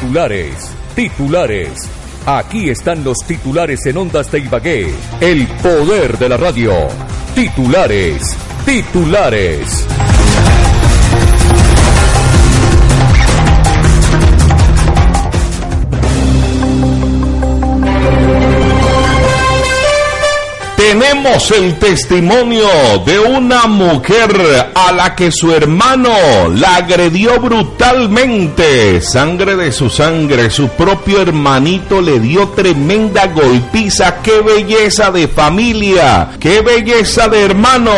Titulares, titulares. Aquí están los titulares en Ondas de Ibagué. El poder de la radio. Titulares, titulares. Tenemos el testimonio de una mujer a la que su hermano la agredió brutalmente. Sangre de su sangre, su propio hermanito le dio tremenda golpiza. ¡Qué belleza de familia! ¡Qué belleza de hermano!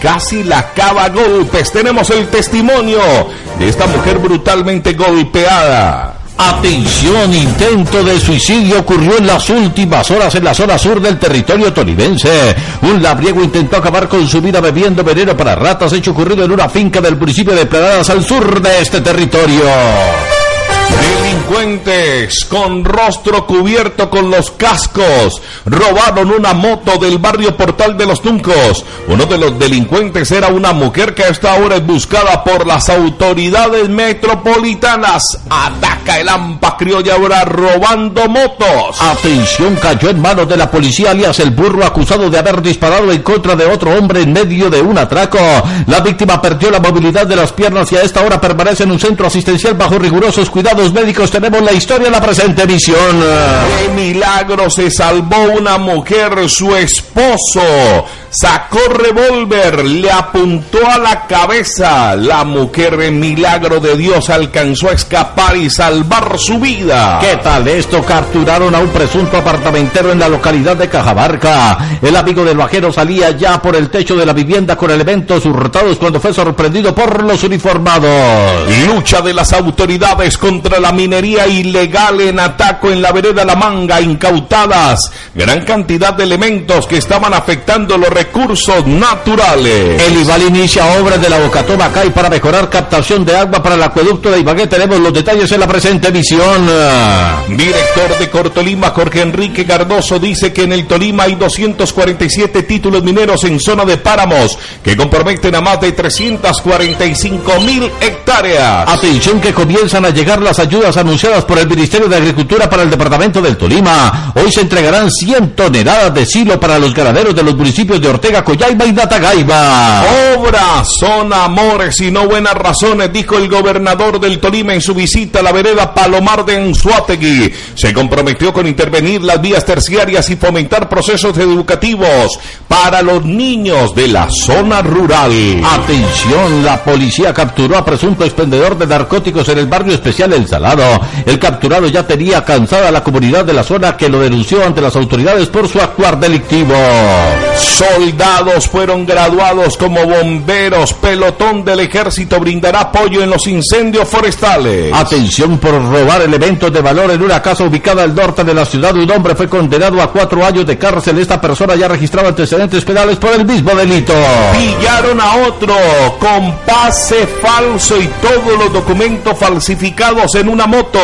Casi la cava golpes. Tenemos el testimonio de esta mujer brutalmente golpeada. Atención, intento de suicidio ocurrió en las últimas horas en la zona sur del territorio tolimense. Un labriego intentó acabar con su vida bebiendo veneno para ratas, hecho ocurrido en una finca del municipio de Planadas al sur de este territorio. Delincuentes con rostro cubierto con los cascos robaron una moto del barrio Portal de los Tuncos. Uno de los delincuentes era una mujer que a esta hora es buscada por las autoridades metropolitanas. Ataca el AMPA criolla ahora robando motos. Atención, cayó en manos de la policía alias el burro acusado de haber disparado en contra de otro hombre en medio de un atraco. La víctima perdió la movilidad de las piernas y a esta hora permanece en un centro asistencial bajo rigurosos cuidados médicos. Tenemos la historia en la presente emisión. ¡Qué milagro! Se salvó una mujer, su esposo. Sacó revólver, le apuntó a la cabeza. La mujer, en milagro de Dios, alcanzó a escapar y salvar su vida. ¿Qué tal esto? Capturaron a un presunto apartamentero en la localidad de Cajamarca. El amigo del bajero salía ya por el techo de la vivienda con elementos hurtados cuando fue sorprendido por los uniformados. Lucha de las autoridades contra la minería ilegal en Ataco en la vereda La Manga, incautadas gran cantidad de elementos que estaban afectando los recursos naturales. El Ibal inicia obras de la Bocatoma Cay para mejorar captación de agua para el acueducto de Ibagué. Tenemos los detalles en la presente emisión. Director de Cortolima, Jorge Enrique Cardoso, dice que en el Tolima hay 247 títulos mineros en zona de páramos que comprometen a más de 345 mil hectáreas. Atención que comienzan a llegar las ayudas anunciadas por el Ministerio de Agricultura para el departamento del Tolima. Hoy se entregarán 100 toneladas de silo para los ganaderos de los municipios de Ortega, Coyaiba y Natagaiba. Obras son amores y no buenas razones, dijo el gobernador del Tolima en su visita a la vereda Palomar de Enzuategui. Se comprometió con intervenir las vías terciarias y fomentar procesos educativos para los niños de la zona rural. Atención, la policía capturó a presunto expendedor de narcóticos en el barrio especial El Salado. El capturado ya tenía cansada a la comunidad de la zona que lo denunció ante las autoridades por su actuar delictivo. Soldados fueron graduados como bomberos. Pelotón del ejército brindará apoyo en los incendios forestales. Atención por robar elementos de valor en una casa ubicada al norte de la ciudad. Un hombre fue condenado a cuatro años de cárcel. Esta persona ya registraba antecedentes penales por el mismo delito. Pillaron a otro con pase falso y todos los documentos falsificados en una moto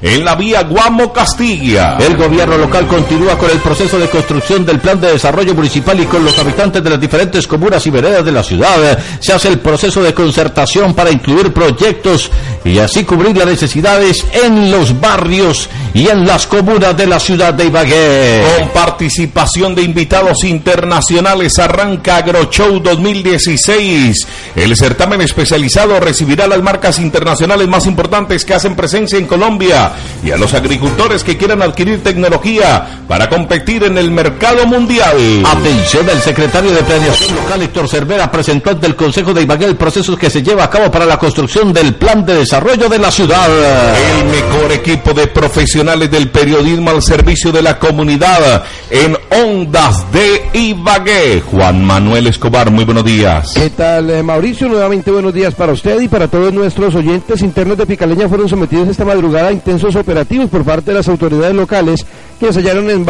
en la vía Guamo Castilla. El gobierno local continúa con el proceso de construcción del plan de desarrollo municipal y con los habitantes de las diferentes comunas y veredas de la ciudad. Se hace el proceso de concertación para incluir proyectos y así cubrir las necesidades en los barrios y en las comunas de la ciudad de Ibagué. Con participación de invitados internacionales arranca AgroShow 2016. El certamen especializado recibirá las marcas internacionales más importantes que hacen presencia en Colombia y a los agricultores que quieran adquirir tecnología para competir en el mercado mundial. Atención, el secretario de Planeación Local, Héctor Cervera, presentó ante el Consejo de Ibagué el proceso que se lleva a cabo para la construcción del plan de desarrollo de la ciudad. El mejor equipo de profesionales del periodismo al servicio de la comunidad en Ondas de Ibagué. Juan Manuel Escobar, muy buenos días. ¿Qué tal, eh, Mauricio? Nuevamente buenos días para usted y para todos nuestros oyentes internos de Picaleña. Fueron esta madrugada a intensos operativos por parte de las autoridades locales que hallaron en,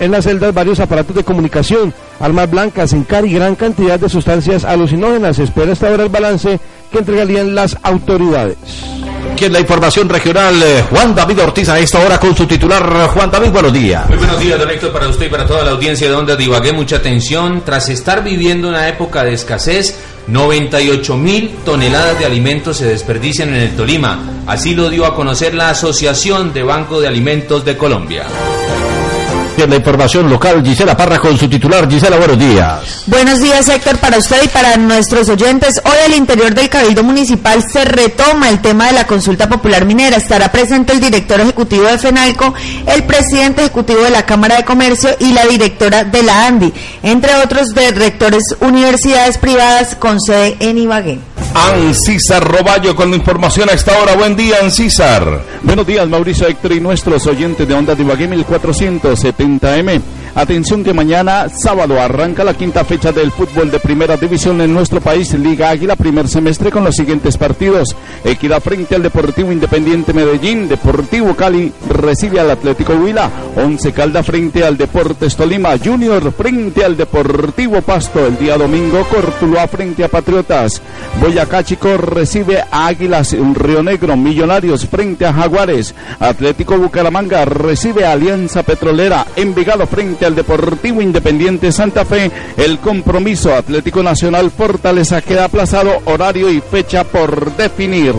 en las celdas varios aparatos de comunicación, armas blancas, encar y gran cantidad de sustancias alucinógenas. Se espera esta hora el balance que entregarían las autoridades. Aquí en la información regional, eh, Juan David Ortiz a esta hora con su titular. Juan David, buenos días. Muy buenos días, don Héctor, para usted y para toda la audiencia de Onda Divagué. Mucha atención. Tras estar viviendo una época de escasez, 98 mil toneladas de alimentos se desperdician en el Tolima. Así lo dio a conocer la Asociación de Banco de Alimentos de Colombia. En la información local, Gisela Parra con su titular. Gisela, buenos días. Buenos días, Héctor, para usted y para nuestros oyentes. Hoy al interior del Cabildo Municipal se retoma el tema de la consulta popular minera. Estará presente el director ejecutivo de FENALCO, el presidente ejecutivo de la Cámara de Comercio y la directora de la ANDI, entre otros de rectores universidades privadas con sede en Ibagué. Ancísar Roballo con la información a esta hora. Buen día, Ancísar. Buenos días, Mauricio Héctor y nuestros oyentes de Onda Divagué 1470M. Atención que mañana, sábado, arranca la quinta fecha del fútbol de primera división en nuestro país, Liga Águila, primer semestre con los siguientes partidos. Equidad frente al Deportivo Independiente Medellín, Deportivo Cali recibe al Atlético Huila, Once Calda frente al Deportes Tolima, Junior frente al Deportivo Pasto, el día domingo Cortuluá frente a Patriotas, Boyacá Chico recibe a Águilas Río Negro, Millonarios frente a Jaguares, Atlético Bucaramanga recibe a Alianza Petrolera, Envigado frente al Deportivo Independiente Santa Fe. El compromiso Atlético Nacional Fortaleza queda aplazado, horario y fecha por definir.